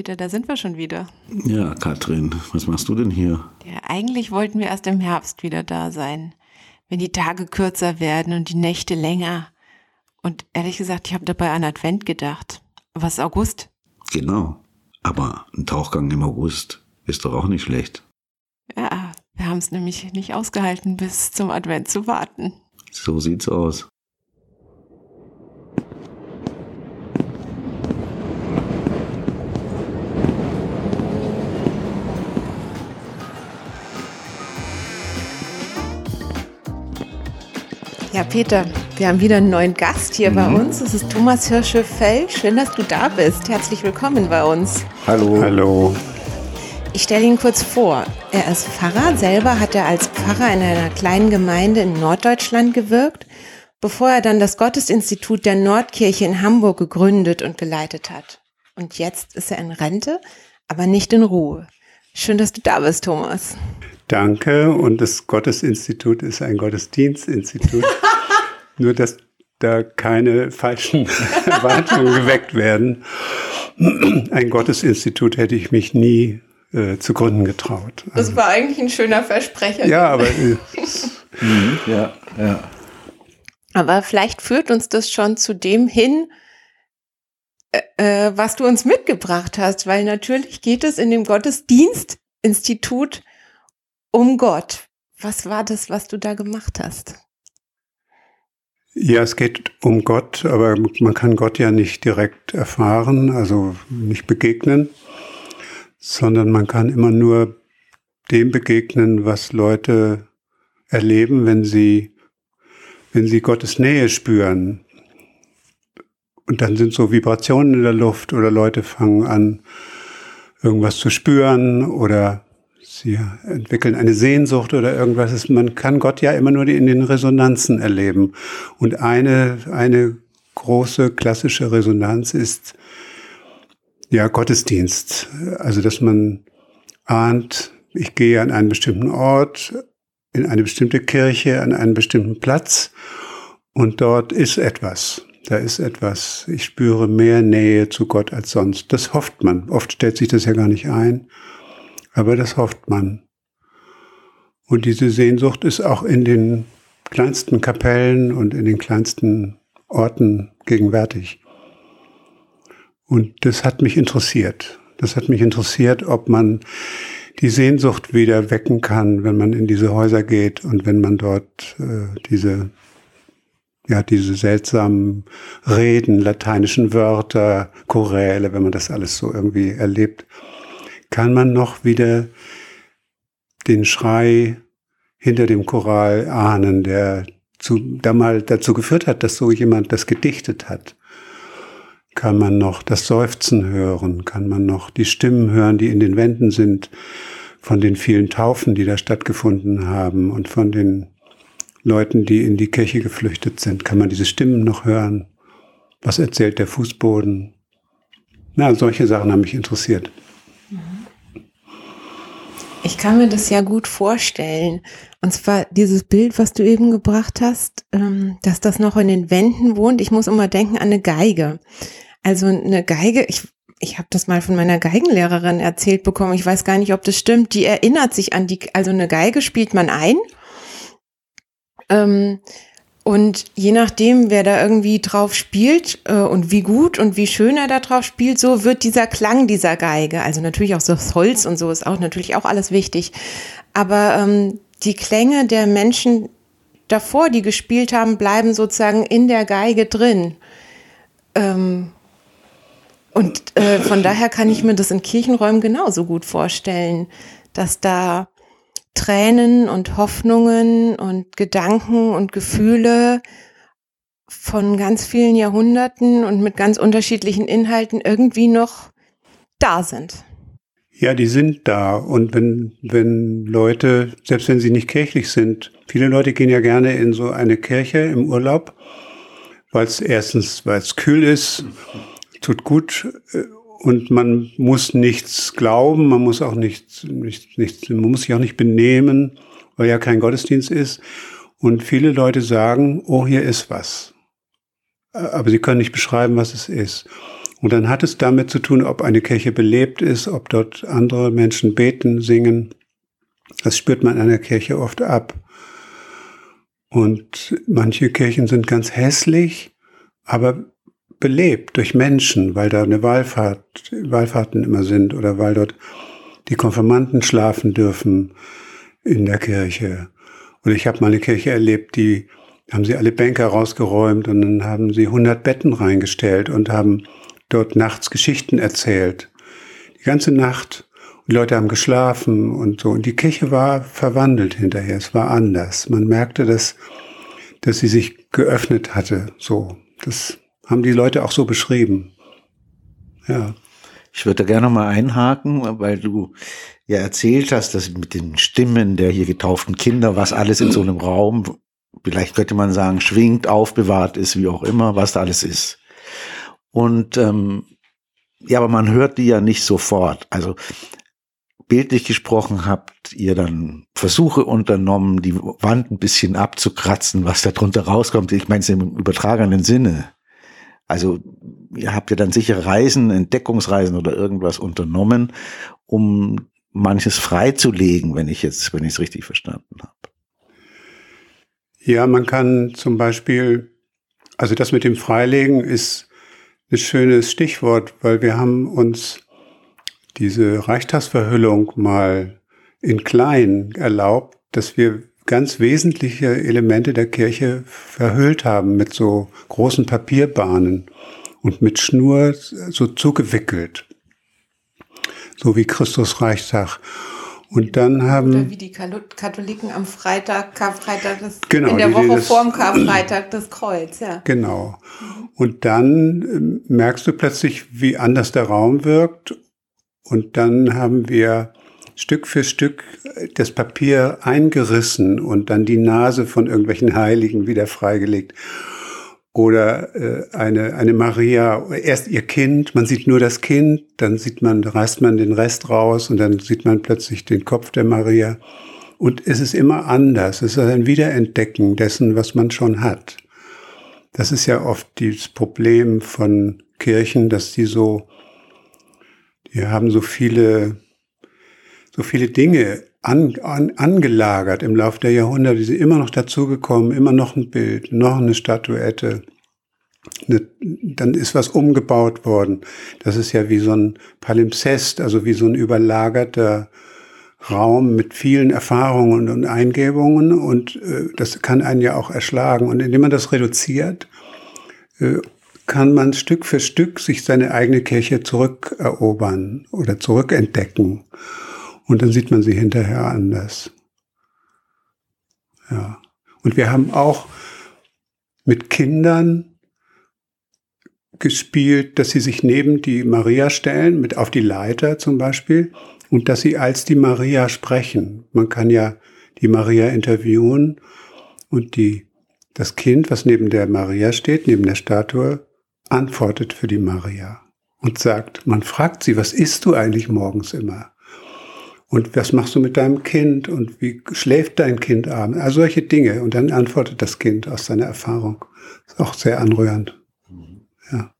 Peter, da sind wir schon wieder. Ja, Katrin, was machst du denn hier? Ja, eigentlich wollten wir erst im Herbst wieder da sein, wenn die Tage kürzer werden und die Nächte länger. Und ehrlich gesagt, ich habe dabei an Advent gedacht. Was August? Genau. Aber ein Tauchgang im August ist doch auch nicht schlecht. Ja, wir haben es nämlich nicht ausgehalten, bis zum Advent zu warten. So sieht's aus. Ja, Peter, wir haben wieder einen neuen Gast hier mhm. bei uns. Es ist Thomas Hirschefeld. Schön, dass du da bist. Herzlich willkommen bei uns. Hallo. Hallo. Ich stelle ihn kurz vor. Er ist Pfarrer. Selber hat er als Pfarrer in einer kleinen Gemeinde in Norddeutschland gewirkt, bevor er dann das Gottesinstitut der Nordkirche in Hamburg gegründet und geleitet hat. Und jetzt ist er in Rente, aber nicht in Ruhe. Schön, dass du da bist, Thomas. Danke. Und das Gottesinstitut ist ein Gottesdienstinstitut. Nur, dass da keine falschen Erwartungen geweckt werden. Ein Gottesinstitut hätte ich mich nie äh, zu gründen getraut. Das also, war eigentlich ein schöner Versprecher. Ja, aber. Äh, mhm, ja, ja. Aber vielleicht führt uns das schon zu dem hin, äh, äh was du uns mitgebracht hast, weil natürlich geht es in dem Gottesdienstinstitut um Gott. Was war das, was du da gemacht hast? Ja, es geht um Gott, aber man kann Gott ja nicht direkt erfahren, also nicht begegnen, sondern man kann immer nur dem begegnen, was Leute erleben, wenn sie, wenn sie Gottes Nähe spüren. Und dann sind so Vibrationen in der Luft oder Leute fangen an, irgendwas zu spüren oder Sie entwickeln eine Sehnsucht oder irgendwas. Man kann Gott ja immer nur in den Resonanzen erleben. Und eine, eine große klassische Resonanz ist ja Gottesdienst. Also, dass man ahnt, ich gehe an einen bestimmten Ort, in eine bestimmte Kirche, an einen bestimmten Platz und dort ist etwas. Da ist etwas. Ich spüre mehr Nähe zu Gott als sonst. Das hofft man. Oft stellt sich das ja gar nicht ein aber das hofft man. Und diese Sehnsucht ist auch in den kleinsten Kapellen und in den kleinsten Orten gegenwärtig. Und das hat mich interessiert. Das hat mich interessiert, ob man die Sehnsucht wieder wecken kann, wenn man in diese Häuser geht und wenn man dort äh, diese ja, diese seltsamen Reden, lateinischen Wörter, Choräle, wenn man das alles so irgendwie erlebt kann man noch wieder den Schrei hinter dem Choral ahnen, der zu, da mal dazu geführt hat, dass so jemand das gedichtet hat. Kann man noch das Seufzen hören? Kann man noch die Stimmen hören, die in den Wänden sind, von den vielen Taufen, die da stattgefunden haben und von den Leuten, die in die Kirche geflüchtet sind? Kann man diese Stimmen noch hören? Was erzählt der Fußboden? Na, solche Sachen haben mich interessiert. Ich kann mir das ja gut vorstellen. Und zwar dieses Bild, was du eben gebracht hast, ähm, dass das noch in den Wänden wohnt. Ich muss immer denken an eine Geige. Also eine Geige, ich, ich habe das mal von meiner Geigenlehrerin erzählt bekommen. Ich weiß gar nicht, ob das stimmt. Die erinnert sich an die, also eine Geige spielt man ein. Ähm, und je nachdem, wer da irgendwie drauf spielt äh, und wie gut und wie schön er da drauf spielt, so wird dieser Klang dieser Geige, also natürlich auch so das Holz und so ist auch natürlich auch alles wichtig. Aber ähm, die Klänge der Menschen davor, die gespielt haben, bleiben sozusagen in der Geige drin. Ähm, und äh, von daher kann ich mir das in Kirchenräumen genauso gut vorstellen, dass da Tränen und Hoffnungen und Gedanken und Gefühle von ganz vielen Jahrhunderten und mit ganz unterschiedlichen Inhalten irgendwie noch da sind. Ja, die sind da. Und wenn, wenn Leute, selbst wenn sie nicht kirchlich sind, viele Leute gehen ja gerne in so eine Kirche im Urlaub, weil es erstens, weil es kühl ist, tut gut äh, und man muss nichts glauben, man muss auch nichts, nichts, nichts, man muss sich auch nicht benehmen, weil ja kein Gottesdienst ist. Und viele Leute sagen, oh, hier ist was. Aber sie können nicht beschreiben, was es ist. Und dann hat es damit zu tun, ob eine Kirche belebt ist, ob dort andere Menschen beten, singen. Das spürt man in einer Kirche oft ab. Und manche Kirchen sind ganz hässlich, aber belebt durch Menschen, weil da eine Wallfahrt, Wallfahrten immer sind oder weil dort die Konfirmanden schlafen dürfen in der Kirche. Und ich habe mal eine Kirche erlebt, die haben sie alle Bänke rausgeräumt und dann haben sie 100 Betten reingestellt und haben dort nachts Geschichten erzählt. Die ganze Nacht. Und die Leute haben geschlafen und so. Und die Kirche war verwandelt hinterher. Es war anders. Man merkte, dass, dass sie sich geöffnet hatte. So. Das haben die Leute auch so beschrieben. Ja. Ich würde da gerne mal einhaken, weil du ja erzählt hast, dass mit den Stimmen der hier getauften Kinder, was alles in so einem Raum, vielleicht könnte man sagen, schwingt, aufbewahrt ist, wie auch immer, was da alles ist. Und ähm, ja, aber man hört die ja nicht sofort. Also bildlich gesprochen habt ihr dann Versuche unternommen, die Wand ein bisschen abzukratzen, was da drunter rauskommt. Ich meine es im übertragenen Sinne. Also ihr habt ja dann sicher Reisen, Entdeckungsreisen oder irgendwas unternommen, um manches freizulegen, wenn ich jetzt, wenn ich es richtig verstanden habe. Ja, man kann zum Beispiel, also das mit dem Freilegen ist ein schönes Stichwort, weil wir haben uns diese Reichstagsverhüllung mal in klein erlaubt, dass wir ganz wesentliche Elemente der Kirche verhüllt haben mit so großen Papierbahnen und mit Schnur so zugewickelt. So wie Christus Reichstag. Und dann haben. Oder wie die Katholiken am Freitag, Karfreitag, das, genau, in der Woche das, vorm Karfreitag das Kreuz, ja. Genau. Und dann ähm, merkst du plötzlich, wie anders der Raum wirkt. Und dann haben wir Stück für Stück das Papier eingerissen und dann die Nase von irgendwelchen Heiligen wieder freigelegt oder äh, eine, eine Maria, erst ihr Kind, man sieht nur das Kind, dann sieht man, reißt man den Rest raus und dann sieht man plötzlich den Kopf der Maria. Und es ist immer anders. Es ist ein Wiederentdecken dessen, was man schon hat. Das ist ja oft das Problem von Kirchen, dass die so, die haben so viele, so viele Dinge an, an, angelagert im Laufe der Jahrhunderte. Die sind immer noch dazugekommen, immer noch ein Bild, noch eine Statuette. Eine, dann ist was umgebaut worden. Das ist ja wie so ein Palimpsest, also wie so ein überlagerter Raum mit vielen Erfahrungen und Eingebungen und äh, das kann einen ja auch erschlagen. Und indem man das reduziert, äh, kann man Stück für Stück sich seine eigene Kirche zurückerobern oder zurückentdecken. Und dann sieht man sie hinterher anders. Ja. Und wir haben auch mit Kindern gespielt, dass sie sich neben die Maria stellen, mit auf die Leiter zum Beispiel, und dass sie als die Maria sprechen. Man kann ja die Maria interviewen und die, das Kind, was neben der Maria steht, neben der Statue, antwortet für die Maria und sagt, man fragt sie, was isst du eigentlich morgens immer? Und was machst du mit deinem Kind? Und wie schläft dein Kind abends? Also solche Dinge. Und dann antwortet das Kind aus seiner Erfahrung. Ist auch sehr anrührend. Ja.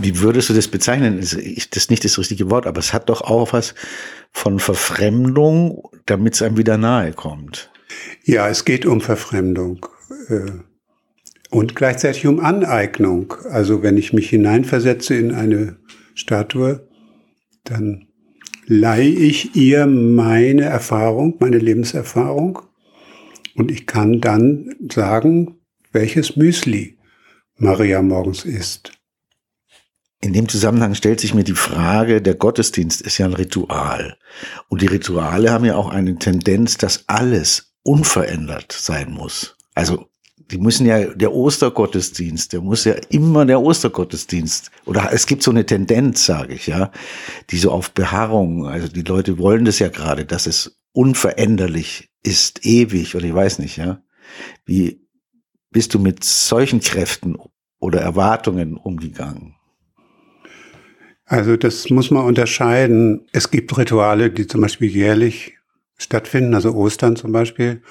Wie würdest du das bezeichnen? Das ist nicht das richtige Wort, aber es hat doch auch was von Verfremdung, damit es einem wieder nahe kommt. Ja, es geht um Verfremdung. Äh, und gleichzeitig um Aneignung. Also wenn ich mich hineinversetze in eine Statue, dann leihe ich ihr meine Erfahrung, meine Lebenserfahrung und ich kann dann sagen, welches Müsli Maria morgens isst. In dem Zusammenhang stellt sich mir die Frage, der Gottesdienst ist ja ein Ritual. Und die Rituale haben ja auch eine Tendenz, dass alles unverändert sein muss. Also die müssen ja, der Ostergottesdienst, der muss ja immer der Ostergottesdienst, oder es gibt so eine Tendenz, sage ich, ja, die so auf Beharrung, also die Leute wollen das ja gerade, dass es unveränderlich ist, ewig, oder ich weiß nicht, ja. Wie bist du mit solchen Kräften oder Erwartungen umgegangen? Also das muss man unterscheiden. Es gibt Rituale, die zum Beispiel jährlich stattfinden, also Ostern zum Beispiel.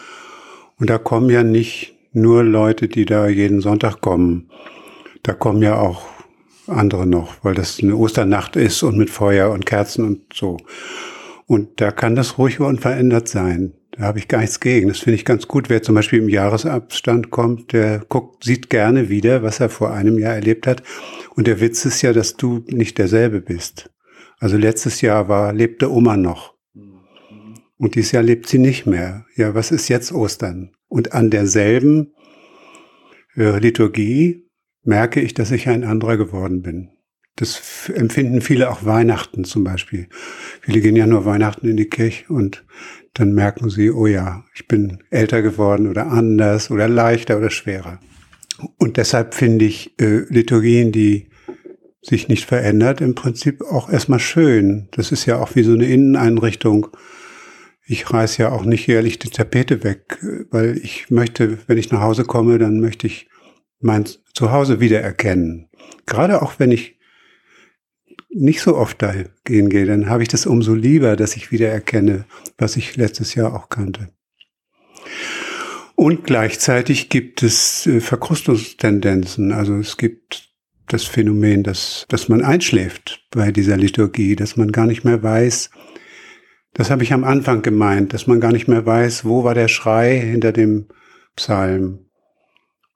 Und da kommen ja nicht nur Leute, die da jeden Sonntag kommen. Da kommen ja auch andere noch, weil das eine Osternacht ist und mit Feuer und Kerzen und so. Und da kann das ruhig unverändert sein. Da habe ich gar nichts gegen. Das finde ich ganz gut. Wer zum Beispiel im Jahresabstand kommt, der guckt, sieht gerne wieder, was er vor einem Jahr erlebt hat. Und der Witz ist ja, dass du nicht derselbe bist. Also letztes Jahr war, lebte Oma noch. Und dieses Jahr lebt sie nicht mehr. Ja, was ist jetzt Ostern? Und an derselben äh, Liturgie merke ich, dass ich ein anderer geworden bin. Das empfinden viele auch Weihnachten zum Beispiel. Viele gehen ja nur Weihnachten in die Kirche und dann merken sie, oh ja, ich bin älter geworden oder anders oder leichter oder schwerer. Und deshalb finde ich äh, Liturgien, die sich nicht verändert, im Prinzip auch erstmal schön. Das ist ja auch wie so eine Inneneinrichtung. Ich reiß ja auch nicht jährlich die Tapete weg, weil ich möchte, wenn ich nach Hause komme, dann möchte ich mein Zuhause wiedererkennen. Gerade auch wenn ich nicht so oft da gehen gehe, dann habe ich das umso lieber, dass ich wieder erkenne, was ich letztes Jahr auch kannte. Und gleichzeitig gibt es äh, Verkrustungstendenzen. Also es gibt das Phänomen, dass, dass man einschläft bei dieser Liturgie, dass man gar nicht mehr weiß, das habe ich am Anfang gemeint, dass man gar nicht mehr weiß, wo war der Schrei hinter dem Psalm.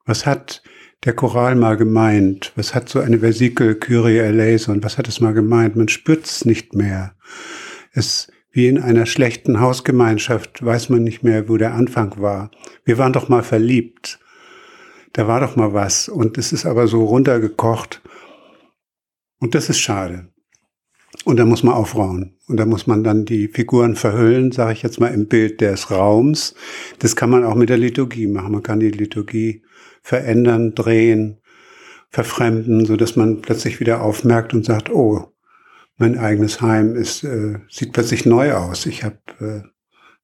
Was hat der Choral mal gemeint? Was hat so eine Versikel Kyrie eleison? Was hat es mal gemeint? Man spürt es nicht mehr. Es wie in einer schlechten Hausgemeinschaft weiß man nicht mehr, wo der Anfang war. Wir waren doch mal verliebt. Da war doch mal was. Und es ist aber so runtergekocht. Und das ist schade. Und da muss man aufrauen. Und da muss man dann die Figuren verhüllen, sage ich jetzt mal im Bild des Raums. Das kann man auch mit der Liturgie machen. Man kann die Liturgie verändern, drehen, verfremden, so dass man plötzlich wieder aufmerkt und sagt, oh, mein eigenes Heim ist, äh, sieht plötzlich neu aus. Ich habe, äh,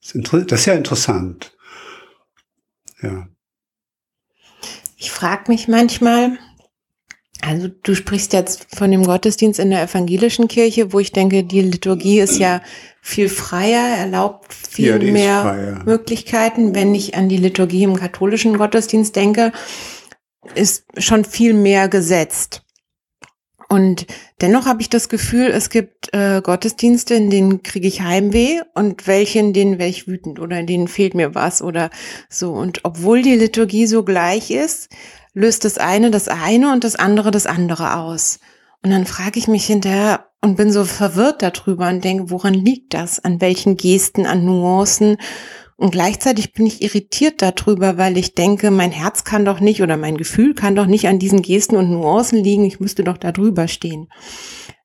das ist ja interessant. Ja. Ich frage mich manchmal, also du sprichst jetzt von dem Gottesdienst in der evangelischen Kirche, wo ich denke, die Liturgie ist ja viel freier, erlaubt viel ja, mehr Möglichkeiten. Wenn ich an die Liturgie im katholischen Gottesdienst denke, ist schon viel mehr gesetzt. Und dennoch habe ich das Gefühl, es gibt äh, Gottesdienste, in denen kriege ich Heimweh und welche, in denen wäre ich wütend oder in denen fehlt mir was oder so. Und obwohl die Liturgie so gleich ist, löst das eine das eine und das andere das andere aus. Und dann frage ich mich hinterher und bin so verwirrt darüber und denke, woran liegt das? An welchen Gesten, an Nuancen? Und gleichzeitig bin ich irritiert darüber, weil ich denke, mein Herz kann doch nicht oder mein Gefühl kann doch nicht an diesen Gesten und Nuancen liegen. Ich müsste doch da drüber stehen.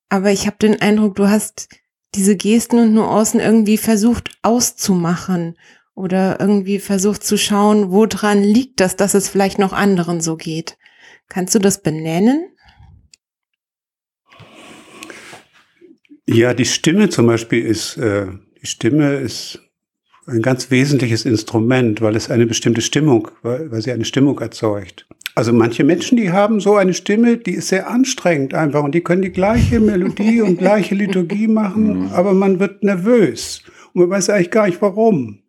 Aber ich habe den Eindruck, du hast diese Gesten und Nuancen irgendwie versucht auszumachen oder irgendwie versucht zu schauen, woran liegt das, dass es vielleicht noch anderen so geht. Kannst du das benennen? Ja, die Stimme zum Beispiel ist, äh, die Stimme ist ein ganz wesentliches Instrument, weil es eine bestimmte Stimmung, weil, weil sie eine Stimmung erzeugt. Also manche Menschen, die haben so eine Stimme, die ist sehr anstrengend einfach und die können die gleiche Melodie und gleiche Liturgie machen, mhm. aber man wird nervös und man weiß eigentlich gar nicht warum.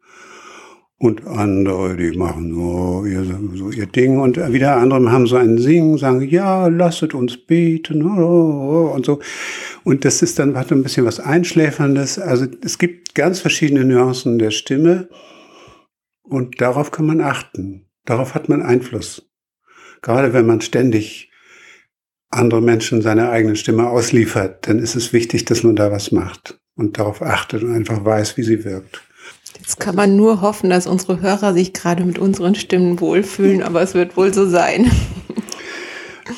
Und andere, die machen so ihr, so ihr Ding. Und wieder andere haben so ein Singen, sagen, ja, lasset uns beten und so. Und das ist dann hat ein bisschen was Einschläferndes. Also es gibt ganz verschiedene Nuancen der Stimme. Und darauf kann man achten. Darauf hat man Einfluss. Gerade wenn man ständig andere Menschen seine eigene Stimme ausliefert, dann ist es wichtig, dass man da was macht und darauf achtet und einfach weiß, wie sie wirkt. Jetzt kann man nur hoffen, dass unsere Hörer sich gerade mit unseren Stimmen wohlfühlen, aber es wird wohl so sein.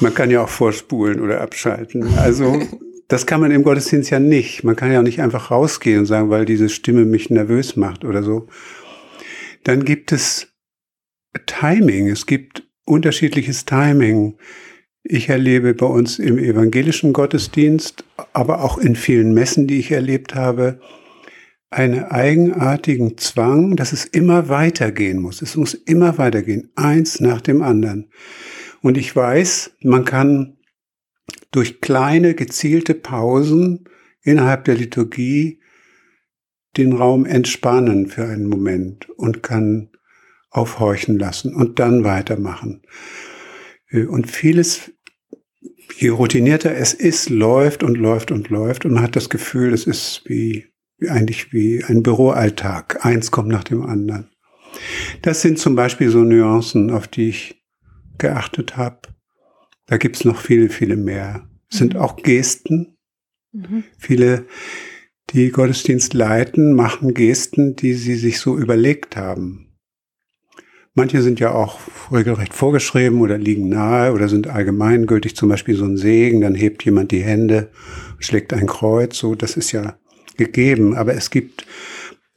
Man kann ja auch vorspulen oder abschalten. Also das kann man im Gottesdienst ja nicht. Man kann ja auch nicht einfach rausgehen und sagen, weil diese Stimme mich nervös macht oder so. Dann gibt es Timing. Es gibt unterschiedliches Timing. Ich erlebe bei uns im evangelischen Gottesdienst, aber auch in vielen Messen, die ich erlebt habe, einen eigenartigen Zwang, dass es immer weitergehen muss. Es muss immer weitergehen, eins nach dem anderen. Und ich weiß, man kann durch kleine gezielte Pausen innerhalb der Liturgie den Raum entspannen für einen Moment und kann aufhorchen lassen und dann weitermachen. Und vieles je routinierter es ist, läuft und läuft und läuft und man hat das Gefühl, es ist wie, eigentlich wie ein Büroalltag. Eins kommt nach dem anderen. Das sind zum Beispiel so Nuancen, auf die ich geachtet habe. Da gibt's noch viele, viele mehr. Es sind auch Gesten. Mhm. Viele, die Gottesdienst leiten, machen Gesten, die sie sich so überlegt haben. Manche sind ja auch regelrecht vorgeschrieben oder liegen nahe oder sind allgemeingültig, zum Beispiel so ein Segen, dann hebt jemand die Hände, schlägt ein Kreuz, so, das ist ja gegeben. Aber es gibt,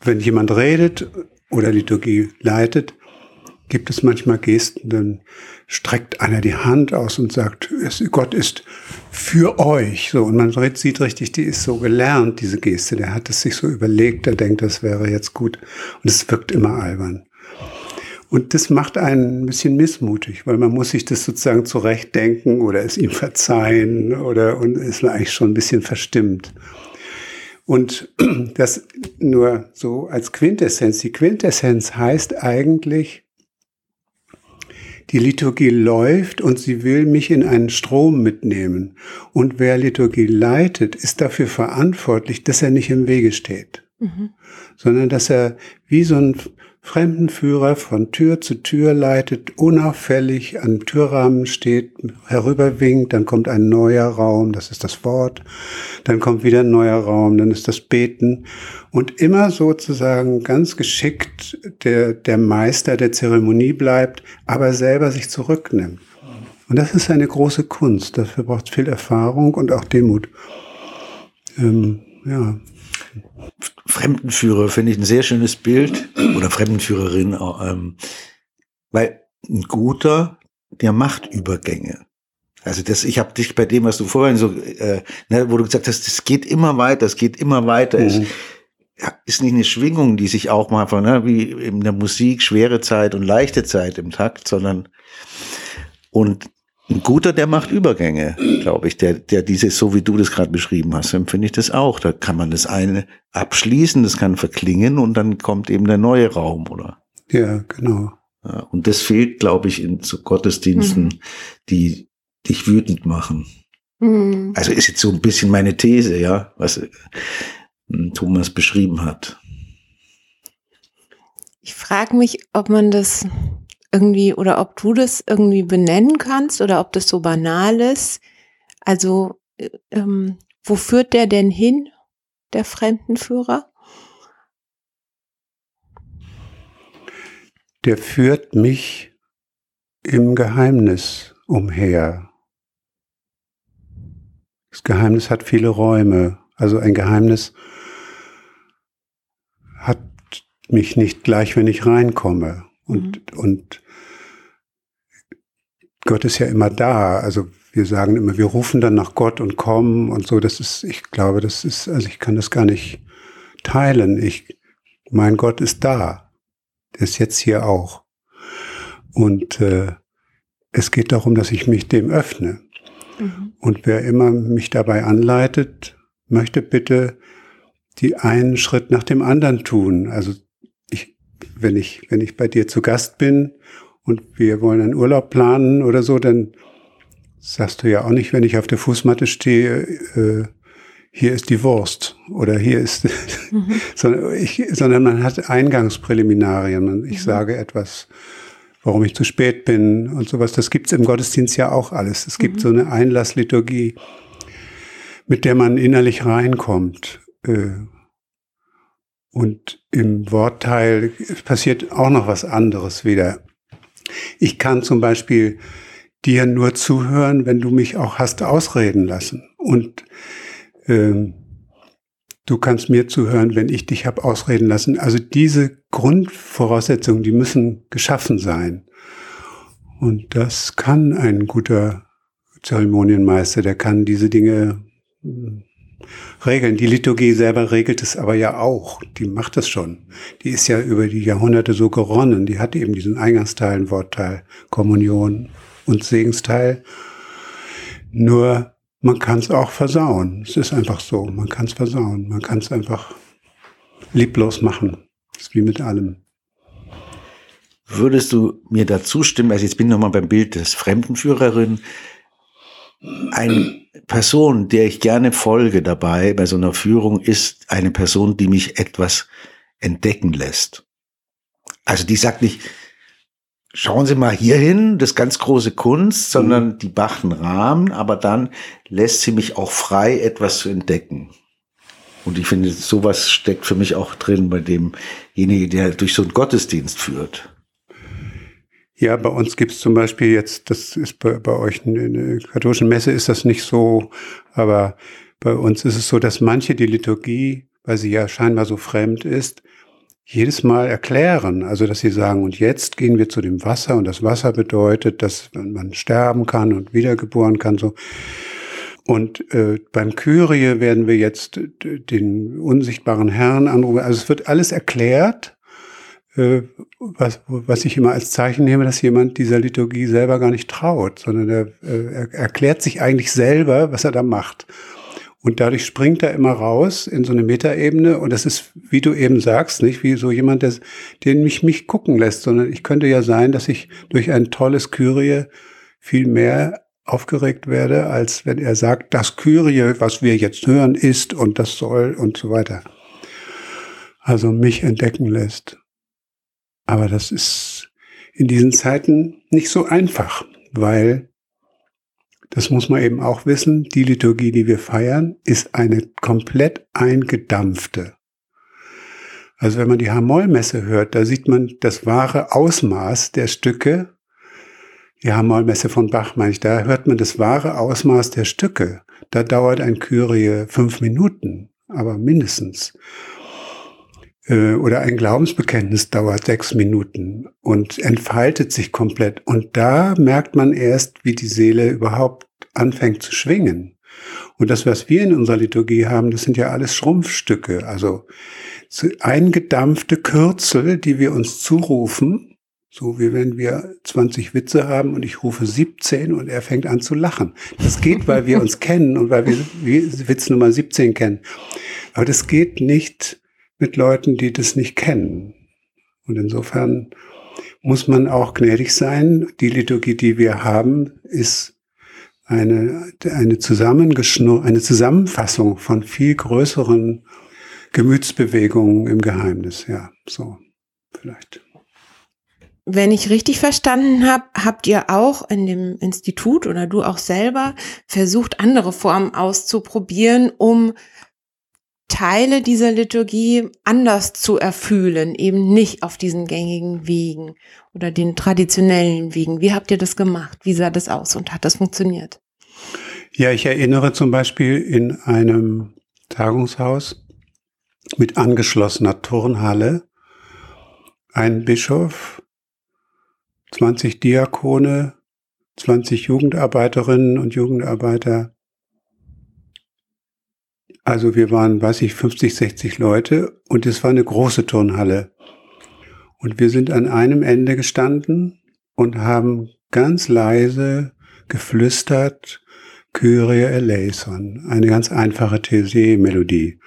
wenn jemand redet oder Liturgie leitet, gibt es manchmal Gesten, dann streckt einer die Hand aus und sagt, Gott ist für euch. So, und man sieht richtig, die ist so gelernt, diese Geste. Der hat es sich so überlegt, der denkt, das wäre jetzt gut. Und es wirkt immer albern. Und das macht einen ein bisschen missmutig, weil man muss sich das sozusagen zurechtdenken oder es ihm verzeihen oder und ist eigentlich schon ein bisschen verstimmt. Und das nur so als Quintessenz. Die Quintessenz heißt eigentlich, die Liturgie läuft und sie will mich in einen Strom mitnehmen. Und wer Liturgie leitet, ist dafür verantwortlich, dass er nicht im Wege steht, Mhm. sondern dass er wie so ein Fremdenführer von Tür zu Tür leitet, unauffällig am Türrahmen steht, herüberwinkt, dann kommt ein neuer Raum, das ist das Wort, dann kommt wieder ein neuer Raum, dann ist das Beten und immer sozusagen ganz geschickt der, der Meister der Zeremonie bleibt, aber selber sich zurücknimmt. Und das ist eine große Kunst, dafür braucht es viel Erfahrung und auch Demut. Ähm, ja. Fremdenführer finde ich ein sehr schönes Bild oder Fremdenführerin, ähm, weil ein guter, der macht Übergänge. Also das, ich habe dich bei dem, was du vorhin so, äh, ne, wo du gesagt hast, es geht immer weiter, es geht immer weiter. Mhm. Es ja, ist nicht eine Schwingung, die sich auch mal von, ne, wie in der Musik schwere Zeit und leichte Zeit im Takt, sondern und ein guter, der macht Übergänge, glaube ich, der, der dieses, so wie du das gerade beschrieben hast, empfinde ich das auch. Da kann man das eine abschließen, das kann verklingen und dann kommt eben der neue Raum, oder? Ja, genau. Ja, und das fehlt, glaube ich, in so Gottesdiensten, Mhm. die dich wütend machen. Mhm. Also ist jetzt so ein bisschen meine These, ja, was äh, Thomas beschrieben hat. Ich frage mich, ob man das irgendwie oder ob du das irgendwie benennen kannst oder ob das so banal ist. Also, äh, ähm, wo führt der denn hin, der Fremdenführer? Der führt mich im Geheimnis umher. Das Geheimnis hat viele Räume. Also ein Geheimnis hat mich nicht gleich, wenn ich reinkomme. Und, und Gott ist ja immer da. Also wir sagen immer, wir rufen dann nach Gott und kommen und so. Das ist, ich glaube, das ist, also ich kann das gar nicht teilen. Ich, mein Gott ist da. Der ist jetzt hier auch. Und äh, es geht darum, dass ich mich dem öffne. Mhm. Und wer immer mich dabei anleitet, möchte bitte die einen Schritt nach dem anderen tun. Also ich, wenn ich, wenn ich bei dir zu Gast bin und wir wollen einen Urlaub planen oder so, dann sagst du ja auch nicht, wenn ich auf der Fußmatte stehe, äh, hier ist die Wurst oder hier ist, Mhm. sondern, ich, sondern man hat Eingangspräliminarien. Man- Ich sage etwas, warum ich zu spät bin und sowas. Das gibt's im Gottesdienst ja auch alles. Es gibt so eine Einlassliturgie, mit der man innerlich reinkommt. Äh, Und im Wortteil passiert auch noch was anderes wieder. Ich kann zum Beispiel dir nur zuhören, wenn du mich auch hast ausreden lassen. Und ähm, du kannst mir zuhören, wenn ich dich hab ausreden lassen. Also diese Grundvoraussetzungen, die müssen geschaffen sein. Und das kann ein guter Zeremonienmeister, der kann diese Dinge regeln. Die Liturgie selber regelt es aber ja auch. Die macht es schon. Die ist ja über die Jahrhunderte so geronnen. Die hat eben diesen Eingangsteil, Wortteil, Kommunion und Segensteil. Nur man kann es auch versauen. Es ist einfach so. Man kann es versauen. Man kann es einfach lieblos machen. Das ist wie mit allem. Würdest du mir da zustimmen? Also jetzt bin ich nochmal beim Bild des Fremdenführerin. Eine Person, der ich gerne folge dabei bei so einer Führung, ist eine Person, die mich etwas entdecken lässt. Also die sagt nicht, schauen Sie mal hierhin, das ganz große Kunst, sondern mhm. die macht einen Rahmen, aber dann lässt sie mich auch frei, etwas zu entdecken. Und ich finde, sowas steckt für mich auch drin bei demjenigen, der durch so einen Gottesdienst führt. Ja, bei uns gibt es zum Beispiel jetzt, das ist bei, bei euch in der katholischen Messe ist das nicht so, aber bei uns ist es so, dass manche die Liturgie, weil sie ja scheinbar so fremd ist, jedes Mal erklären. Also, dass sie sagen, und jetzt gehen wir zu dem Wasser und das Wasser bedeutet, dass man sterben kann und wiedergeboren kann, so. Und äh, beim Kyrie werden wir jetzt den unsichtbaren Herrn anrufen. Also es wird alles erklärt, was, was ich immer als Zeichen nehme, dass jemand dieser Liturgie selber gar nicht traut, sondern er, äh, er erklärt sich eigentlich selber, was er da macht. Und dadurch springt er immer raus in so eine Metaebene. Und das ist, wie du eben sagst, nicht wie so jemand, der, den mich mich gucken lässt, sondern ich könnte ja sein, dass ich durch ein tolles Kyrie viel mehr aufgeregt werde, als wenn er sagt, das Kyrie, was wir jetzt hören, ist und das soll und so weiter. Also mich entdecken lässt. Aber das ist in diesen Zeiten nicht so einfach, weil das muss man eben auch wissen, die Liturgie, die wir feiern, ist eine komplett eingedampfte. Also wenn man die H-Moll-Messe hört, da sieht man das wahre Ausmaß der Stücke. Die H-Moll-Messe von Bach, meine ich, da hört man das wahre Ausmaß der Stücke. Da dauert ein Kyrie fünf Minuten, aber mindestens. Äh, oder ein Glaubensbekenntnis dauert sechs Minuten und entfaltet sich komplett. Und da merkt man erst, wie die Seele überhaupt anfängt zu schwingen. Und das, was wir in unserer Liturgie haben, das sind ja alles Schrumpfstücke, also eingedampfte Kürzel, die wir uns zurufen, so wie wenn wir 20 Witze haben und ich rufe 17 und er fängt an zu lachen. Das geht, weil wir uns kennen und weil wir Witz Nummer 17 kennen. Aber das geht nicht, mit Leuten, die das nicht kennen. Und insofern muss man auch gnädig sein. Die Liturgie, die wir haben, ist eine, eine, eine Zusammenfassung von viel größeren Gemütsbewegungen im Geheimnis. Ja, so vielleicht. Wenn ich richtig verstanden habe, habt ihr auch in dem Institut oder du auch selber versucht, andere Formen auszuprobieren, um Teile dieser Liturgie anders zu erfühlen, eben nicht auf diesen gängigen Wegen oder den traditionellen Wegen. Wie habt ihr das gemacht? Wie sah das aus und hat das funktioniert? Ja, ich erinnere zum Beispiel in einem Tagungshaus mit angeschlossener Turnhalle ein Bischof, 20 Diakone, 20 Jugendarbeiterinnen und Jugendarbeiter, also wir waren, weiß ich, 50, 60 Leute und es war eine große Turnhalle. Und wir sind an einem Ende gestanden und haben ganz leise geflüstert Kyrie eleison, eine ganz einfache Thesee-Melodie.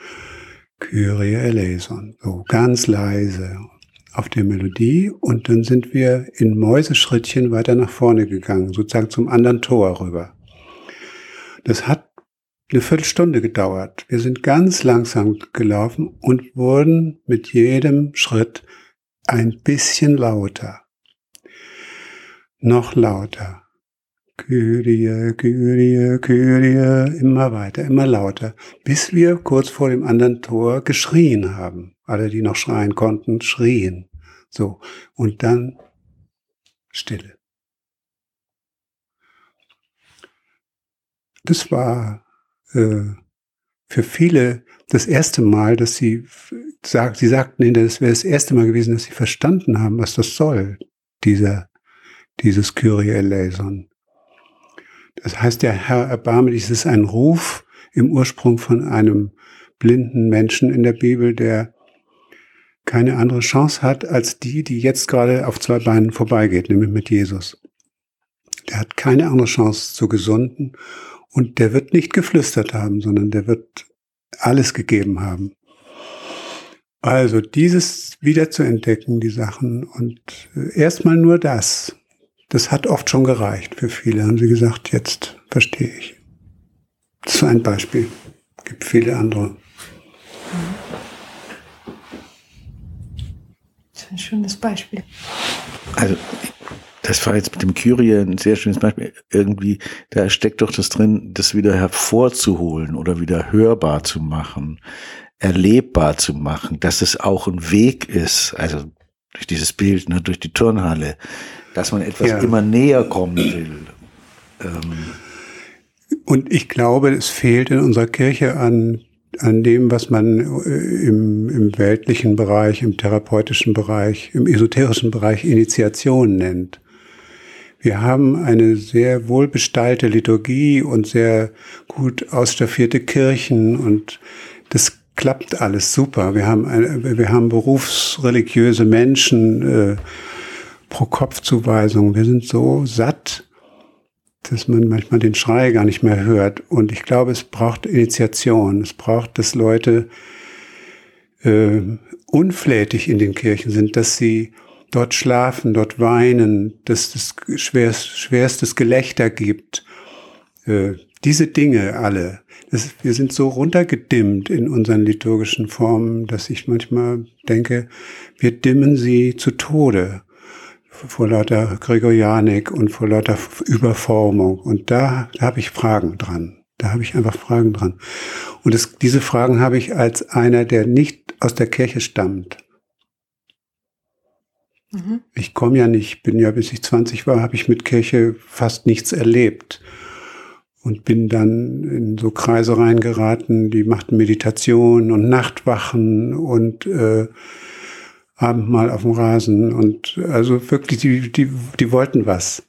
Kyrie eleison, so ganz leise auf der Melodie und dann sind wir in Mäuseschrittchen weiter nach vorne gegangen, sozusagen zum anderen Tor rüber. Das hat eine Viertelstunde gedauert. Wir sind ganz langsam gelaufen und wurden mit jedem Schritt ein bisschen lauter. Noch lauter. Kyrie, Kyrie, Kyrie, immer weiter, immer lauter, bis wir kurz vor dem anderen Tor geschrien haben. Alle, die noch schreien konnten, schrien. So. Und dann Stille. Das war äh, für viele das erste Mal, dass sie sagt, sie sagten, das wäre das erste Mal gewesen, dass sie verstanden haben, was das soll, dieser, dieses Kyrie eleison. Das heißt, der Herr erbarme dich, ist ein Ruf im Ursprung von einem blinden Menschen in der Bibel, der keine andere Chance hat als die, die jetzt gerade auf zwei Beinen vorbeigeht, nämlich mit Jesus. Der hat keine andere Chance zu gesunden und der wird nicht geflüstert haben, sondern der wird alles gegeben haben. Also dieses wieder zu entdecken, die Sachen und äh, erstmal nur das. das hat oft schon gereicht für viele. Haben sie gesagt, jetzt verstehe ich. Das ist ein Beispiel. Es gibt viele andere. Das ist ein schönes Beispiel. Also, das war jetzt mit dem Kyrie ein sehr schönes Beispiel. Irgendwie, da steckt doch das drin, das wieder hervorzuholen oder wieder hörbar zu machen, erlebbar zu machen, dass es auch ein Weg ist, also durch dieses Bild, ne, durch die Turnhalle, dass man etwas Ja. immer näher kommen will. Ähm, Und ich glaube, es fehlt in unserer Kirche an, an dem, was man äh, im, im weltlichen Bereich, im therapeutischen Bereich, im esoterischen Bereich Initiation nennt. Wir haben eine sehr wohlbestallte Liturgie und sehr gut ausstaffierte Kirchen und das klappt alles super. Wir haben, eine, wir haben berufsreligiöse Menschen äh, pro Kopfzuweisung. Wir sind so satt dass man manchmal den Schrei gar nicht mehr hört. Und ich glaube, es braucht Initiation. Es braucht, dass Leute äh, unflätig in den Kirchen sind, dass sie dort schlafen, dort weinen, dass es schwerst, schwerstes Gelächter gibt. Äh, diese Dinge alle. Das, wir sind so runtergedimmt in unseren liturgischen Formen, dass ich manchmal denke, wir dimmen sie zu Tode vor lauter Gregorianik und vor lauter Überformung. Und da, da habe ich Fragen dran. Da habe ich einfach Fragen dran. Und das, diese Fragen habe ich als einer, der nicht aus der Kirche stammt. Mhm. Ich komme ja nicht, bin ja, bis ich 20 war, habe ich mit Kirche fast nichts erlebt. Und bin dann in so Kreise reingeraten, die machten Meditation und Nachtwachen und äh, Abendmahl auf dem Rasen und also wirklich, die, die, die wollten was.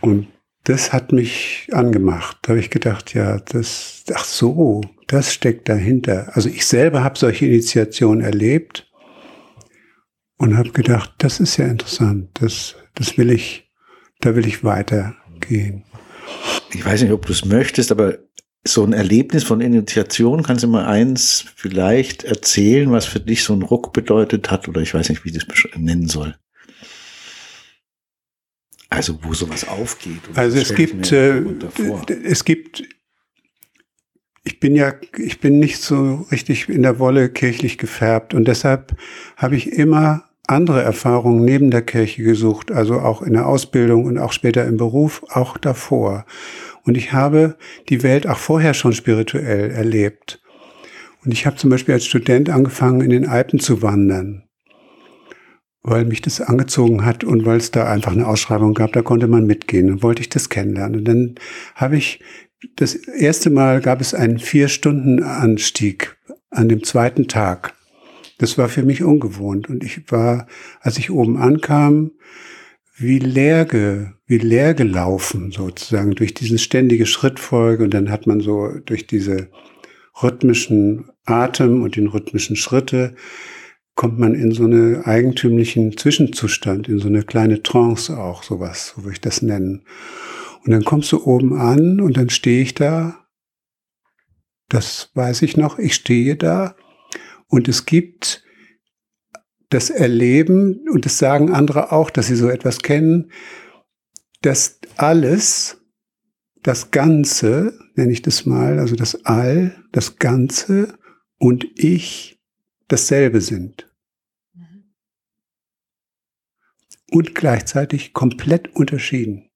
Und das hat mich angemacht. Da habe ich gedacht, ja, das, ach so, das steckt dahinter. Also ich selber habe solche Initiationen erlebt und habe gedacht, das ist ja interessant. Das, das will ich, da will ich weitergehen. ich weiß nicht, ob du es möchtest, aber so ein Erlebnis von Initiation, kannst du mal eins vielleicht erzählen, was für dich so ein Ruck bedeutet hat, oder ich weiß nicht, wie ich das nennen soll. Also, wo sowas aufgeht. Und Also es gibt, äh, es gibt, ich bin ja, ich bin nicht so richtig in der Wolle kirchlich gefärbt und deshalb habe ich immer andere Erfahrungen neben der Kirche gesucht, also auch in der Ausbildung und auch später im Beruf, auch davor. Und ich habe die Welt auch vorher schon spirituell erlebt. Und ich habe zum Beispiel als Student angefangen, in den Alpen zu wandern weil mich das angezogen hat und weil es da einfach eine Ausschreibung gab, da konnte man mitgehen. Dann wollte ich das kennenlernen. Und dann habe ich, das erste Mal gab es einen Vier-Stunden-Anstieg an dem zweiten Tag. Das war für mich ungewohnt. Und ich war, als ich oben ankam, wie leer, wie leer gelaufen sozusagen durch diese ständige Schrittfolge. Und dann hat man so durch diese rhythmischen Atem und den rhythmischen Schritte kommt man in so eine eigentümlichen Zwischenzustand, in so eine kleine Trance auch, sowas, so würde ich das nennen. Und dann kommst du oben an und dann stehe ich da. Das weiß ich noch. Ich stehe da und es gibt das Erleben, und das sagen andere auch, dass sie so etwas kennen, dass alles, das Ganze, nenne ich das mal, also das All, das Ganze und ich dasselbe sind. Und gleichzeitig komplett unterschieden.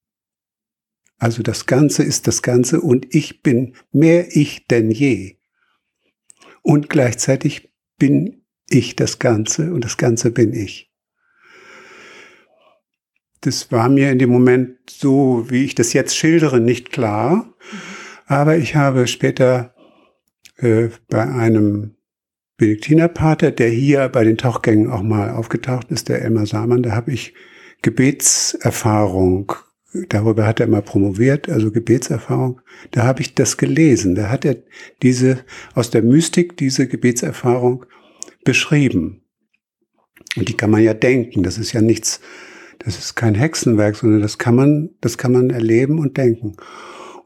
Also das Ganze ist das Ganze und ich bin mehr ich denn je. Und gleichzeitig bin ich das Ganze und das Ganze bin ich. Das war mir in dem Moment so, wie ich das jetzt schildere, nicht klar. Aber ich habe später äh, bei einem Benediktinerpater, der hier bei den Tauchgängen auch mal aufgetaucht ist, der Elmar Samann, da habe ich Gebetserfahrung, darüber hat er mal promoviert, also Gebetserfahrung, da habe ich das gelesen, da hat er diese, aus der Mystik diese Gebetserfahrung beschrieben. Und die kann man ja denken, das ist ja nichts, das ist kein Hexenwerk, sondern das kann man, das kann man erleben und denken.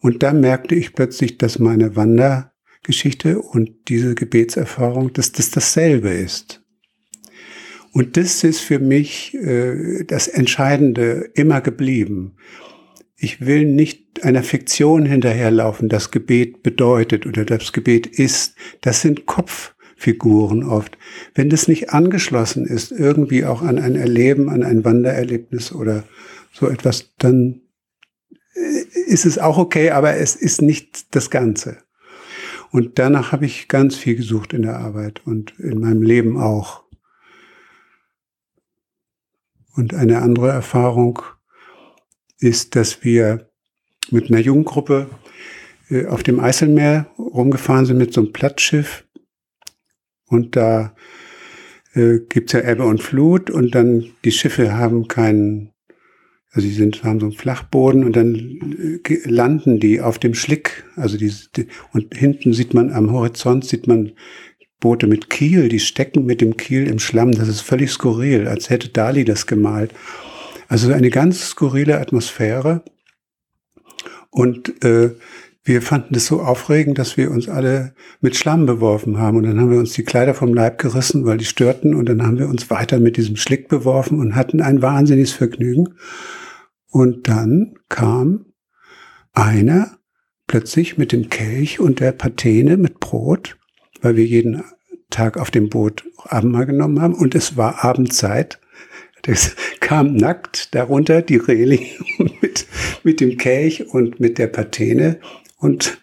Und da merkte ich plötzlich, dass meine Wandergeschichte und diese Gebetserfahrung, dass das dasselbe ist. Und das ist für mich äh, das Entscheidende immer geblieben. Ich will nicht einer Fiktion hinterherlaufen, das Gebet bedeutet oder das Gebet ist. Das sind Kopffiguren oft. Wenn das nicht angeschlossen ist, irgendwie auch an ein Erleben, an ein Wandererlebnis oder so etwas, dann äh, ist es auch okay, aber es ist nicht das Ganze. Und danach habe ich ganz viel gesucht in der Arbeit und in meinem Leben auch. Und eine andere Erfahrung ist, dass wir mit einer Jugendgruppe äh, auf dem Eiselmeer rumgefahren sind mit so einem Plattschiff. Und da äh, gibt's ja Ebbe und Flut und dann die Schiffe haben keinen also die sind, haben so einen Flachboden und dann äh, landen die auf dem Schlick. Also die, und hinten sieht man am Horizont sieht man Boote mit Kiel, die stecken mit dem Kiel im Schlamm. Das ist völlig skurril, als hätte Dali das gemalt. Also eine ganz skurrile Atmosphäre. Und äh, wir fanden das so aufregend, dass wir uns alle mit Schlamm beworfen haben. Und dann haben wir uns die Kleider vom Leib gerissen, weil die störten. Und dann haben wir uns weiter mit diesem Schlick beworfen und hatten ein wahnsinniges Vergnügen. Und dann kam einer plötzlich mit dem Kelch und der Patene mit Brot, weil wir jeden Tag auf dem Boot Abendmahl genommen haben und es war Abendzeit. Das kam nackt darunter die Reling mit, mit dem Kelch und mit der Patene und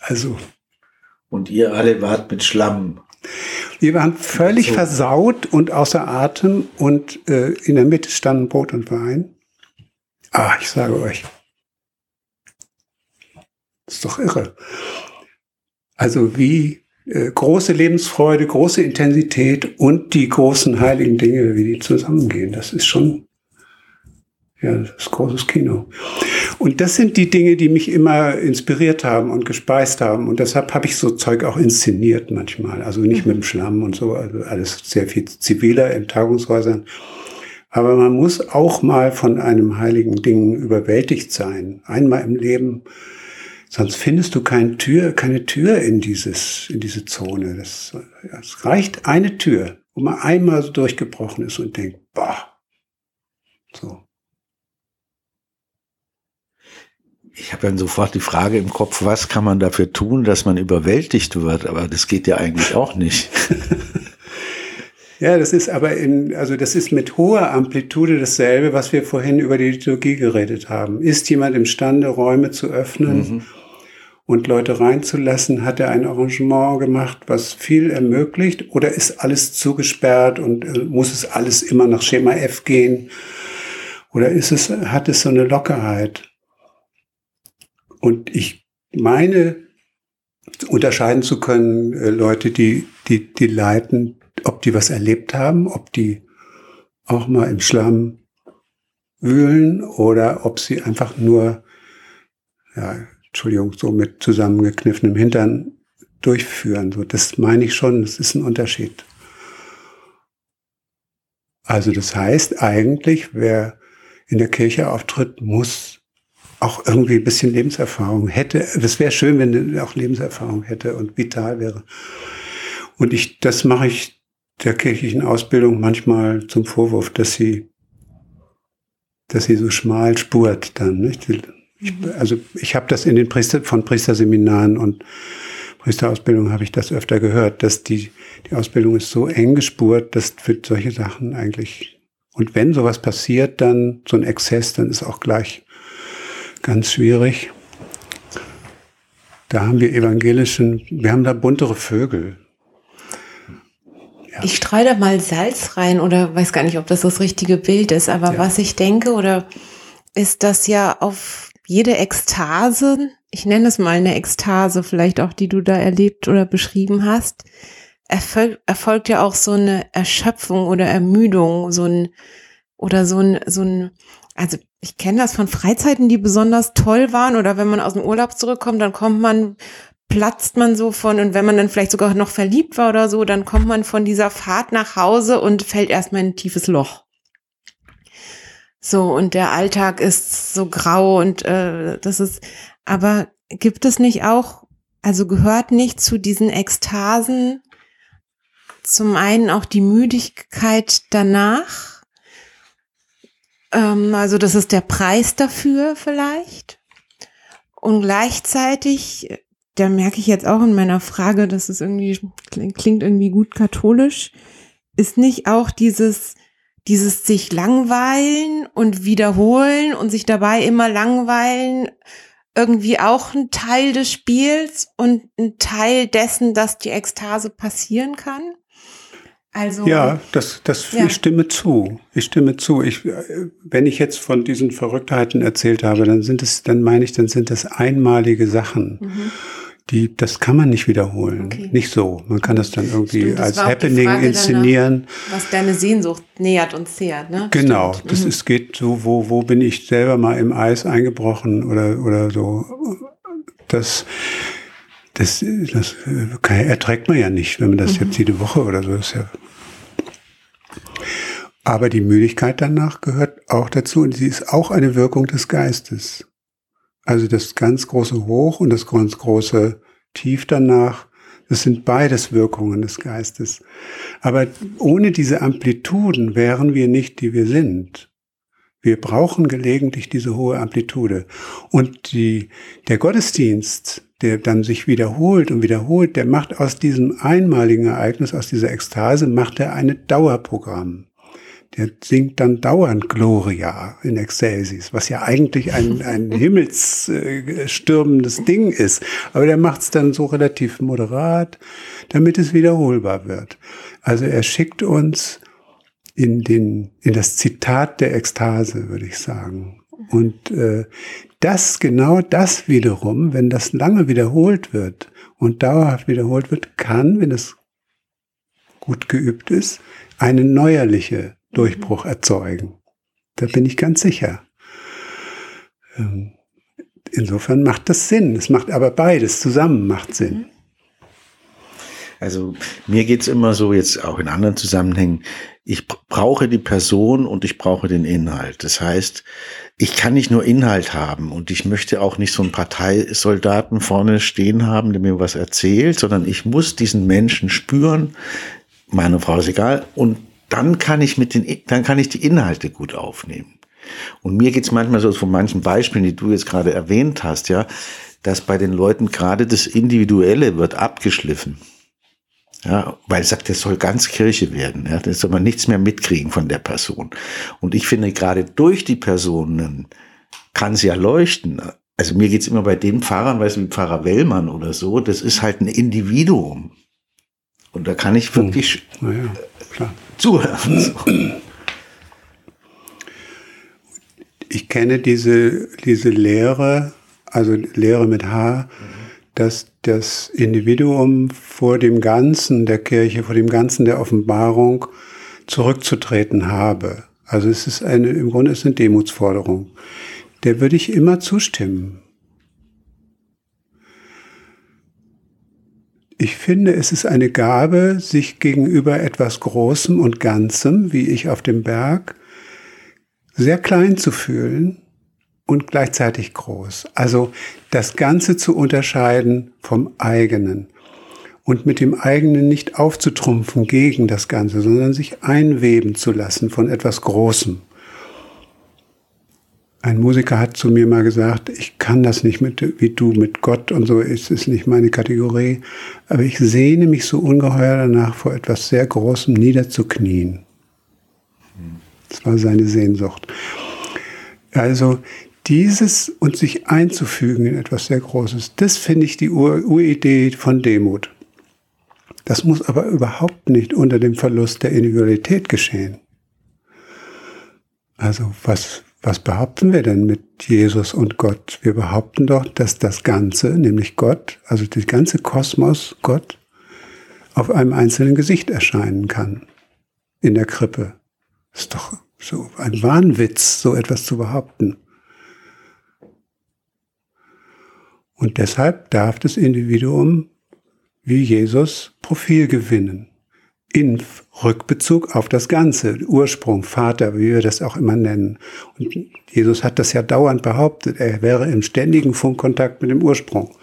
also. Und ihr alle wart mit Schlamm. Wir waren völlig so. versaut und außer Atem und äh, in der Mitte standen Brot und Wein. Ah, ich sage euch. Das ist doch irre. Also wie große Lebensfreude, große Intensität und die großen heiligen Dinge, wie die zusammengehen. Das ist schon, ja, das ist großes Kino. Und das sind die Dinge, die mich immer inspiriert haben und gespeist haben. Und deshalb habe ich so Zeug auch inszeniert manchmal. Also nicht mhm. mit dem Schlamm und so, also alles sehr viel ziviler in Tagungshäusern. Aber man muss auch mal von einem heiligen Ding überwältigt sein. Einmal im Leben. Sonst findest du keine Tür, keine Tür in dieses, in diese Zone. Das, es reicht eine Tür, wo man einmal so durchgebrochen ist und denkt, boah. So. Ich habe dann sofort die Frage im Kopf, was kann man dafür tun, dass man überwältigt wird? Aber das geht ja eigentlich auch nicht. Ja, das ist aber in, also das ist mit hoher Amplitude dasselbe, was wir vorhin über die Liturgie geredet haben. Ist jemand imstande, Räume zu öffnen mhm. Und Leute reinzulassen? Hat er ein Arrangement gemacht, was viel ermöglicht? Oder ist alles zugesperrt und äh, muss es alles immer nach Schema F gehen? Oder ist es, hat es so eine Lockerheit? Und ich meine, unterscheiden zu können, äh, Leute, die, die, die leiten, ob die was erlebt haben, ob die auch mal im Schlamm wühlen oder ob sie einfach nur, ja, Entschuldigung, so mit zusammengekniffenem Hintern durchführen. So, das meine ich schon, das ist ein Unterschied. Also das heißt eigentlich, wer in der Kirche auftritt, muss auch irgendwie ein bisschen Lebenserfahrung hätte. Es wäre schön, wenn er auch Lebenserfahrung hätte und vital wäre. Und ich, das mache ich der kirchlichen Ausbildung manchmal zum Vorwurf, dass sie, dass sie so schmal spurt dann. Nicht? Ich, also ich habe das in den Priester, von Priesterseminaren und Priesterausbildung habe ich das öfter gehört, dass die, die Ausbildung ist so eng gespurt, dass für solche Sachen eigentlich, und wenn sowas passiert, dann so ein Exzess, dann ist auch gleich ganz schwierig. Da haben wir evangelischen, wir haben da buntere Vögel. Ja. Ich streue da mal Salz rein oder weiß gar nicht, ob das das richtige Bild ist, aber ja. was ich denke oder ist, dass ja auf jede Ekstase, ich nenne es mal eine Ekstase, vielleicht auch die du da erlebt oder beschrieben hast, erfolgt, erfolgt ja auch so eine Erschöpfung oder Ermüdung, so ein oder so ein so ein also ich kenne das von Freizeiten, die besonders toll waren oder wenn man aus dem Urlaub zurückkommt, dann kommt man platzt man so von und wenn man dann vielleicht sogar noch verliebt war oder so, dann kommt man von dieser Fahrt nach Hause und fällt erstmal in ein tiefes Loch. So, und der Alltag ist so grau und äh, das ist, aber gibt es nicht auch, also gehört nicht zu diesen Ekstasen zum einen auch die Müdigkeit danach. Ähm, also das ist der Preis dafür vielleicht. Und gleichzeitig, da merke ich jetzt auch in meiner Frage, dass es irgendwie klingt irgendwie gut katholisch, ist nicht auch dieses dieses sich langweilen und wiederholen und sich dabei immer langweilen irgendwie auch ein Teil des Spiels und ein Teil dessen, dass die Ekstase passieren kann? Also ja, das, das ja. ich stimme zu. Ich stimme zu. Ich, wenn ich jetzt von diesen Verrücktheiten erzählt habe, dann sind es, dann meine ich, dann sind das einmalige Sachen. Mhm die, das kann man nicht wiederholen. Okay. Nicht so. Man kann das dann irgendwie Stimmt, das als Happening inszenieren. Danach, was deine Sehnsucht nähert und zehrt, ne? Genau. Stimmt. Das mhm. ist, geht so, wo, wo bin ich selber mal im Eis eingebrochen oder, oder so. Das, das, das kann, erträgt man ja nicht, wenn man das mhm. jetzt jede Woche oder so ist ja. Aber die Müdigkeit danach gehört auch dazu und sie ist auch eine Wirkung des Geistes. Also das ganz große Hoch und das ganz große Tief danach, das sind beides Wirkungen des Geistes. Aber ohne diese Amplituden wären wir nicht, die wir sind. Wir brauchen gelegentlich diese hohe Amplitude. Und die, der Gottesdienst, der dann sich wiederholt und wiederholt, der macht aus diesem einmaligen Ereignis, aus dieser Ekstase, macht er ein Dauerprogramm der singt dann dauernd Gloria in Excelsis, was ja eigentlich ein, ein himmelsstürmendes Ding ist. Aber der macht es dann so relativ moderat, damit es wiederholbar wird. Also er schickt uns in, den, in das Zitat der Ekstase, würde ich sagen. Und äh, das, genau das wiederum, wenn das lange wiederholt wird und dauerhaft wiederholt wird, kann, wenn es gut geübt ist, eine neuerliche Durchbruch erzeugen. Da bin ich ganz sicher. Ähm, insofern macht das Sinn. Es macht aber beides zusammen macht Sinn. Also mir geht's immer so, jetzt auch in anderen Zusammenhängen, ich brauche die Person und ich brauche den Inhalt. Das heißt, ich kann nicht nur Inhalt haben und ich möchte auch nicht so einen Parteisoldaten vorne stehen haben, der mir was erzählt, sondern ich muss diesen Menschen spüren, meine Frau ist egal, und dann kann ich mit den, dann kann ich die Inhalte gut aufnehmen. Und mir geht's manchmal so von manchen Beispielen, die du jetzt gerade erwähnt hast, ja, dass bei den Leuten gerade das Individuelle wird abgeschliffen. Ja, weil er sagt, das soll ganz Kirche werden. Ja, das soll man nichts mehr mitkriegen von der Person. Und ich finde, gerade durch die Personen kann sie ja leuchten. Also mir geht's immer bei den Pfarrern, weißt du, wie Pfarrer Wellmann oder so, das ist halt ein Individuum. Und da kann ich wirklich hm. ja, klar zuhören. Ich kenne diese, diese Lehre, also Lehre mit H, dass das Individuum vor dem Ganzen der Kirche, vor dem Ganzen der Offenbarung zurückzutreten habe. Also es ist eine, im Grunde ist eine Demutsforderung. Der würde ich immer zustimmen. Ich finde, es ist eine Gabe, sich gegenüber etwas Großem und Ganzem, wie ich auf dem Berg, sehr klein zu fühlen und gleichzeitig groß. Also das Ganze zu unterscheiden vom eigenen und mit dem eigenen nicht aufzutrumpfen gegen das Ganze, sondern sich einweben zu lassen von etwas Großem. Ein Musiker hat zu mir mal gesagt, ich kann das nicht mit, wie du mit Gott und so, ist es nicht meine Kategorie, aber ich sehne mich so ungeheuer danach, vor etwas sehr Großem niederzuknien. Das war seine Sehnsucht. Also dieses und sich einzufügen in etwas sehr Großes, das finde ich die Ur Uridee von Demut. Das muss aber überhaupt nicht unter dem Verlust der Individualität geschehen. Also was, was behaupten wir denn mit Jesus und Gott? Wir behaupten doch, dass das Ganze, nämlich Gott, also der ganze Kosmos, Gott, auf einem einzelnen Gesicht erscheinen kann. In der Krippe. Ist doch so ein Wahnwitz, so etwas zu behaupten. Und deshalb darf das Individuum wie Jesus Profil gewinnen in Rückbezug auf das Ganze, Ursprung, Vater, wie wir das auch immer nennen. Und Jesus hat das ja dauernd behauptet, er wäre im ständigen Funkkontakt mit dem Ursprung.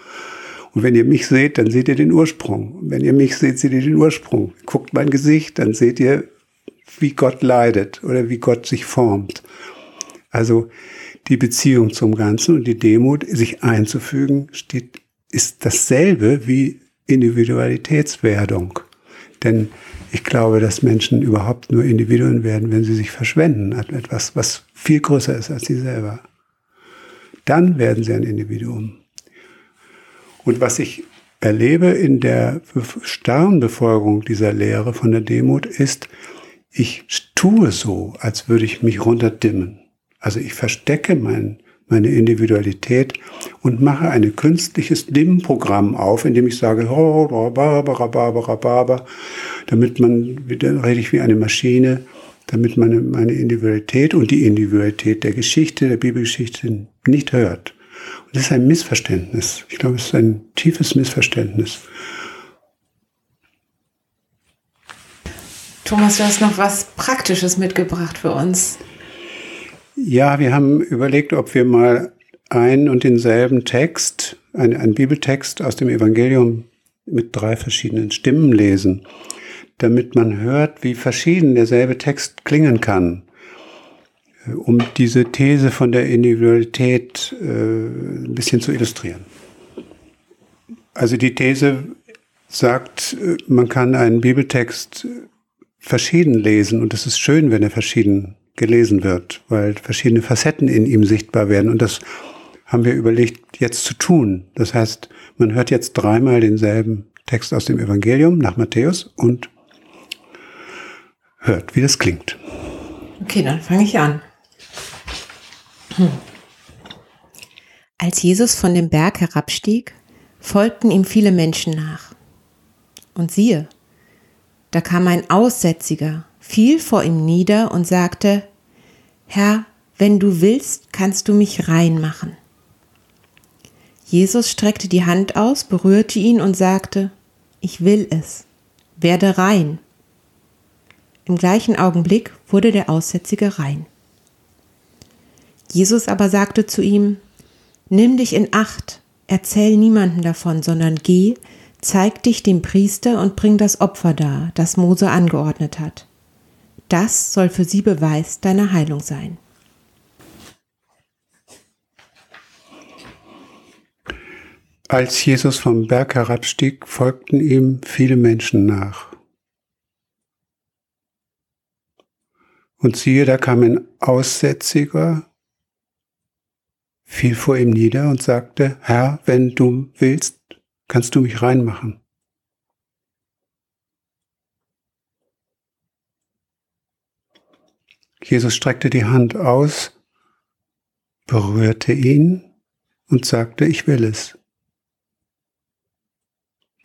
Und wenn ihr mich seht, dann seht ihr den Ursprung. Und wenn ihr mich seht, seht ihr den Ursprung. Guckt mein Gesicht, dann seht ihr, wie Gott leidet oder wie Gott sich formt. Also die Beziehung zum Ganzen und die Demut, sich einzufügen, steht, ist dasselbe wie Individualitätswerdung. Denn ich glaube, dass Menschen überhaupt nur Individuen werden, wenn sie sich verschwenden an etwas, was viel größer ist als sie selber. Dann werden sie ein Individuum. Und was ich erlebe in der starren Befolgung dieser Lehre von der Demut ist, ich tue so, als würde ich mich runterdimmen. Also ich verstecke mein, meine Individualität und mache ein künstliches Dimmprogramm auf, indem ich sage, damit man, dann rede ich wie eine Maschine, damit man meine Individualität und die Individualität der Geschichte, der Bibelgeschichte nicht hört. Und das ist ein Missverständnis. Ich glaube, es ist ein tiefes Missverständnis. Thomas, du hast noch was Praktisches mitgebracht für uns. Ja, wir haben überlegt, ob wir mal einen und denselben Text, einen, Bibeltext aus dem Evangelium mit drei verschiedenen Stimmen lesen, damit man hört, wie verschieden derselbe Text klingen kann, äh, um diese These von der Individualität äh, ein bisschen zu illustrieren. Also die These sagt, äh, man kann einen Bibeltext verschieden lesen und es ist schön, wenn er verschieden gelesen wird, weil verschiedene Facetten in ihm sichtbar werden. Und das haben wir überlegt, jetzt zu tun. Das heißt, man hört jetzt dreimal denselben Text aus dem Evangelium nach Matthäus und hört, wie das klingt. Okay, dann fange ich an. Hm. Als Jesus von dem Berg herabstieg, folgten ihm viele Menschen nach. Und siehe, da kam ein Aussätziger, fiel vor ihm nieder und sagte, Herr, wenn du willst, kannst du mich rein machen. Jesus streckte die Hand aus, berührte ihn und sagte, ich will es, werde rein. Im gleichen Augenblick wurde der Aussätzige rein. Jesus aber sagte zu ihm, Nimm dich in Acht, erzähl niemanden davon, sondern geh, zeig dich dem Priester und bring das Opfer dar, das Mose angeordnet hat. Das soll für sie Beweis deiner Heilung sein. Als Jesus vom Berg herabstieg, folgten ihm viele Menschen nach. Und siehe, da kam ein Aussätziger, fiel vor ihm nieder und sagte, Herr, wenn du willst, kannst du mich reinmachen. Jesus streckte die Hand aus, berührte ihn und sagte, ich will es.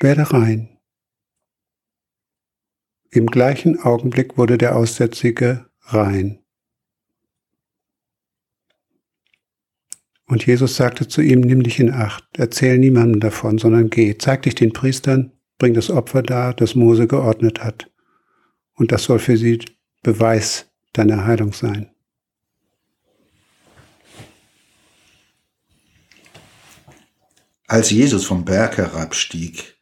Werde rein. Im gleichen Augenblick wurde der Aussätzige rein. Und Jesus sagte zu ihm, nimm dich in Acht, erzähl niemandem davon, sondern geh, zeig dich den Priestern, bring das Opfer dar, das Mose geordnet hat. Und das soll für sie Beweis deine Heilung sein. Als Jesus vom Berg herabstieg,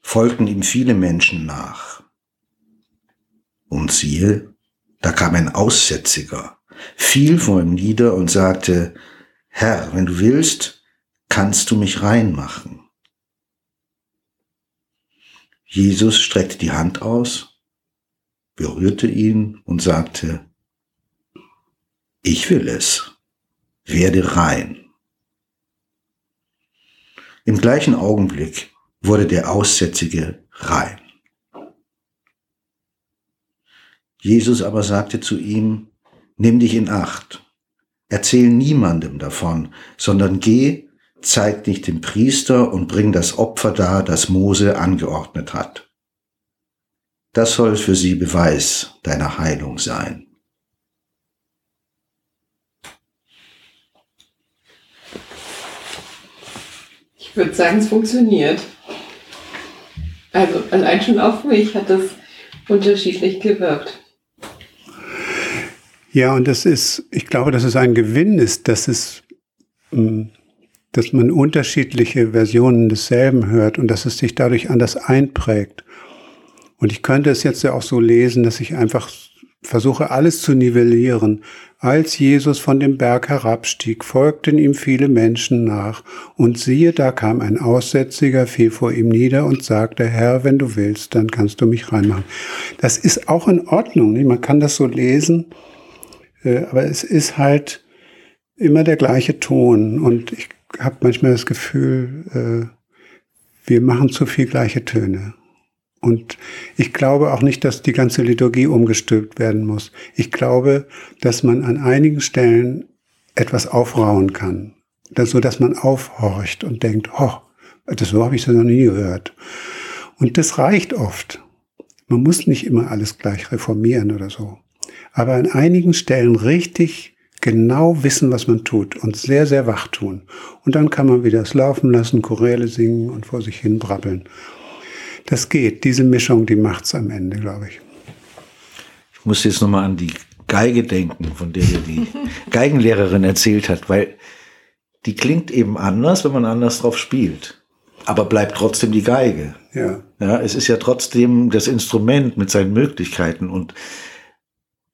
folgten ihm viele Menschen nach. Und siehe, da kam ein Aussätziger, fiel vor ihm nieder und sagte, Herr, wenn du willst, kannst du mich reinmachen. Jesus streckte die Hand aus berührte ihn und sagte, ich will es, werde rein. Im gleichen Augenblick wurde der Aussätzige rein. Jesus aber sagte zu ihm, nimm dich in Acht, erzähl niemandem davon, sondern geh, zeig dich dem Priester und bring das Opfer dar, das Mose angeordnet hat. Das soll für sie Beweis deiner Heilung sein. Ich würde sagen, es funktioniert. Also allein schon auf mich hat das unterschiedlich gewirkt. Ja, und das ist, ich glaube, dass es ein Gewinn ist, dass es, hm, dass man unterschiedliche Versionen desselben hört und dass es sich dadurch anders einprägt. Und ich könnte es jetzt ja auch so lesen, dass ich einfach versuche alles zu nivellieren. Als Jesus von dem Berg herabstieg, folgten ihm viele Menschen nach, und siehe, da kam ein Aussätziger, fiel vor ihm nieder und sagte, Herr, wenn du willst, dann kannst du mich reinmachen. Das ist auch in Ordnung, man kann das so lesen, äh, aber es ist halt immer der gleiche Ton, und ich habe manchmal das Gefühl, äh, wir machen zu viel gleiche Töne. Und ich glaube auch nicht, dass die ganze Liturgie umgestülpt werden muss. Ich glaube, dass man an einigen Stellen etwas aufrauen kann, so dass man aufhorcht und denkt, oh, das so habe ich noch nie gehört. Und das reicht oft. Man muss nicht immer alles gleich reformieren oder so. Aber an einigen Stellen richtig genau wissen, was man tut und sehr, sehr wach tun. Und dann kann man wieder es laufen lassen, Choräle singen und vor sich hin brabbeln. Das geht. Diese Mischung, die macht's am Ende, glaube ich. Ich muss jetzt nochmal an die Geige denken, von der dir die Geigenlehrerin erzählt hat, weil die klingt eben anders, wenn man anders drauf spielt. Aber bleibt trotzdem die Geige. Ja. Ja, es ist ja trotzdem das Instrument mit seinen Möglichkeiten und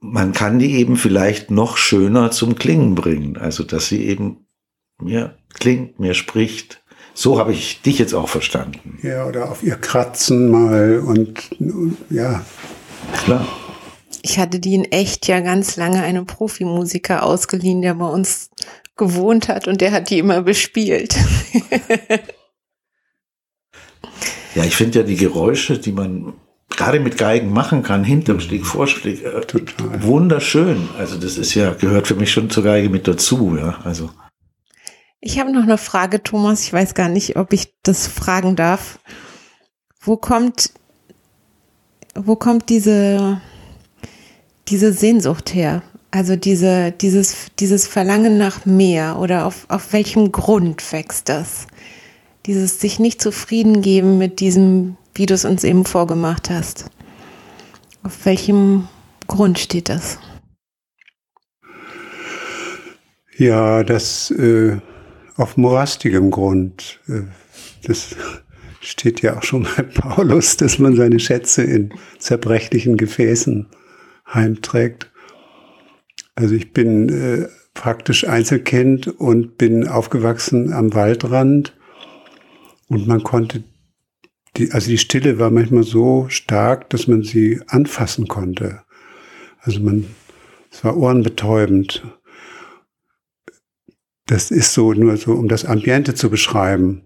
man kann die eben vielleicht noch schöner zum Klingen bringen. Also, dass sie eben mehr klingt, mehr spricht. So habe ich dich jetzt auch verstanden. Ja, oder auf ihr Kratzen mal und ja. Klar. Ich hatte die in echt ja ganz lange einem Profimusiker ausgeliehen, der bei uns gewohnt hat und der hat die immer bespielt. ja, ich finde ja die Geräusche, die man gerade mit Geigen machen kann, Hintersteg, Vorschläge, äh, Total. wunderschön. Also das ist ja, gehört für mich schon zur Geige mit dazu, ja. Also. Ich habe noch eine Frage, Thomas. Ich weiß gar nicht, ob ich das fragen darf. Wo kommt, wo kommt diese, diese Sehnsucht her? Also diese, dieses, dieses Verlangen nach mehr oder auf, auf welchem Grund wächst das? Dieses sich nicht zufrieden geben mit diesem, wie du es uns eben vorgemacht hast. Auf welchem Grund steht das? Ja, das äh, auf morastigem Grund. Äh, das steht ja auch schon bei Paulus, dass man seine Schätze in zerbrechlichen Gefäßen heimträgt. Also ich bin äh, praktisch Einzelkind und bin aufgewachsen am Waldrand und man konnte die, also die Stille war manchmal so stark, dass man sie anfassen konnte. Also man, es war ohrenbetäubend. Das ist so nur so, um das Ambiente zu beschreiben.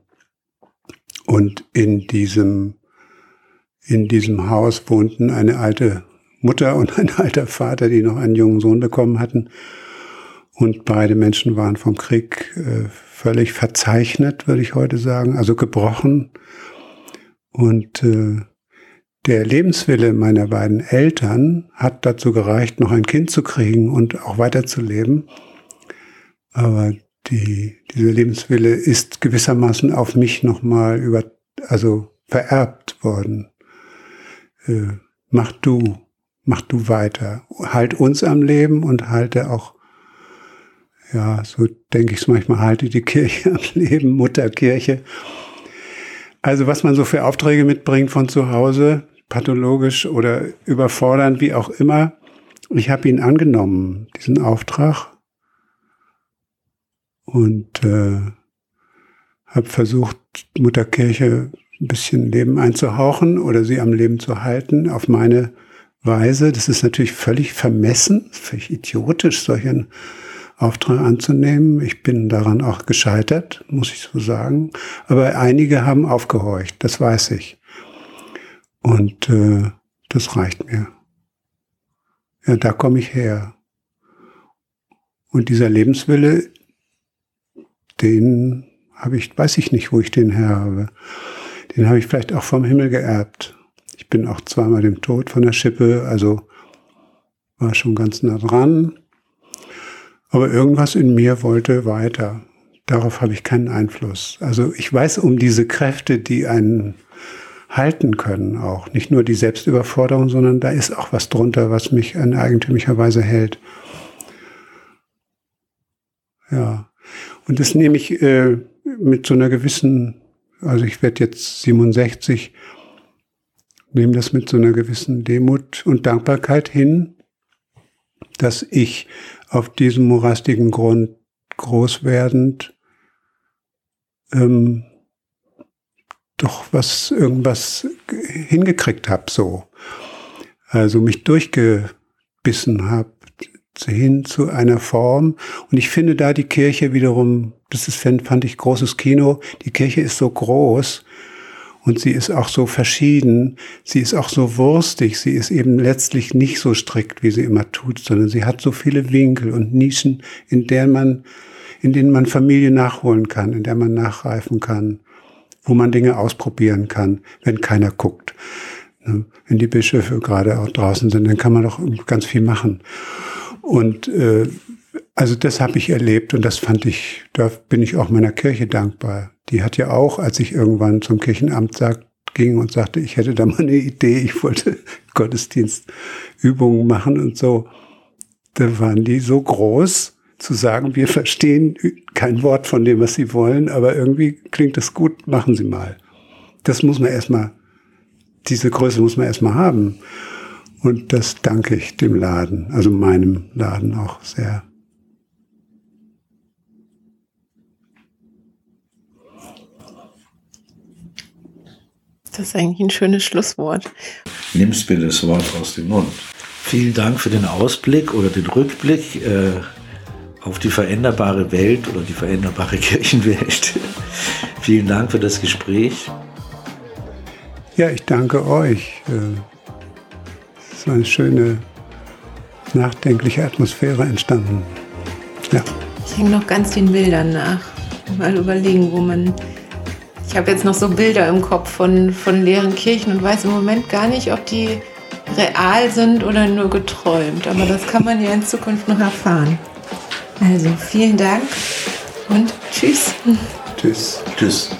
Und in diesem, in diesem Haus wohnten eine alte Mutter und ein alter Vater, die noch einen jungen Sohn bekommen hatten. Und beide Menschen waren vom Krieg äh, völlig verzeichnet, würde ich heute sagen, also gebrochen. Und äh, der Lebenswille meiner beiden Eltern hat dazu gereicht, noch ein Kind zu kriegen und auch weiterzuleben. Aber die, dieser Lebenswille ist gewissermaßen auf mich nochmal über, also vererbt worden. Äh, mach du, mach du weiter. Halt uns am Leben und halte auch, ja, so denke ich es manchmal, halte die Kirche am Leben, Mutterkirche. Also was man so für Aufträge mitbringt von zu Hause, pathologisch oder überfordernd, wie auch immer, ich habe ihn angenommen, diesen Auftrag und äh, habe versucht, Mutterkirche ein bisschen Leben einzuhauchen oder sie am Leben zu halten auf meine Weise. Das ist natürlich völlig vermessen, völlig idiotisch, solchen Auftrag anzunehmen. Ich bin daran auch gescheitert, muss ich so sagen. Aber einige haben aufgehorcht, das weiß ich. Und äh, das reicht mir. Ja, da komme ich her. Und dieser Lebenswille den habe ich, weiß ich nicht, wo ich den her habe. Den habe ich vielleicht auch vom Himmel geerbt. Ich bin auch zweimal dem Tod von der Schippe, also war schon ganz nah dran. Aber irgendwas in mir wollte weiter. Darauf habe ich keinen Einfluss. Also ich weiß um diese Kräfte, die einen halten können auch. Nicht nur die Selbstüberforderung, sondern da ist auch was drunter, was mich in eigentümlicher Weise hält. Ja. Und das nehme ich äh, mit so einer gewissen, also ich werde jetzt 67, nehme das mit so einer gewissen Demut und Dankbarkeit hin, dass ich auf diesem morastigen Grund groß werdend ähm, doch was irgendwas hingekriegt habe so. Also mich durchgebissen habe hin zu einer Form und ich finde da die Kirche wiederum das ist fand ich großes Kino die Kirche ist so groß und sie ist auch so verschieden, sie ist auch so wurstig, sie ist eben letztlich nicht so strikt, wie sie immer tut, sondern sie hat so viele Winkel und Nischen, in der man, in denen man Familie nachholen kann, in der man nachreifen kann, wo man Dinge ausprobieren kann, wenn keiner guckt. Ne? Wenn die Bischöfe gerade auch draußen sind, dann kann man doch ganz viel machen. Und äh, also das habe ich erlebt und das fand ich, da bin ich auch meiner Kirche dankbar. Die hat ja auch, als ich irgendwann zum Kirchenamt sagt, ging und sagte, ich hätte da mal eine Idee, ich wollte Gottesdienstübungen machen und so, da waren die so groß zu sagen, wir verstehen kein Wort von dem, was sie wollen, aber irgendwie klingt das gut, machen sie mal. Das muss man erstmal, diese Größe muss man erstmal haben. Und das danke ich dem Laden, also meinem Laden auch sehr. Das ist eigentlich ein schönes Schlusswort. Nimmst mir das Wort aus dem Mund. Vielen Dank für den Ausblick oder den Rückblick äh, auf die veränderbare Welt oder die veränderbare Kirchenwelt. Vielen Dank für das Gespräch. Ja, ich danke euch. Äh, ist eine schöne, nachdenkliche Atmosphäre entstanden. Ja. Ich hänge noch ganz den Bildern nach. Mal überlegen, wo man ich habe jetzt noch so Bilder im Kopf von, von leeren Kirchen und weiß im Moment gar nicht, ob die real sind oder nur geträumt. Aber das kann man ja in Zukunft noch erfahren. Also vielen Dank und tschüss. Tschüss. Tschüss.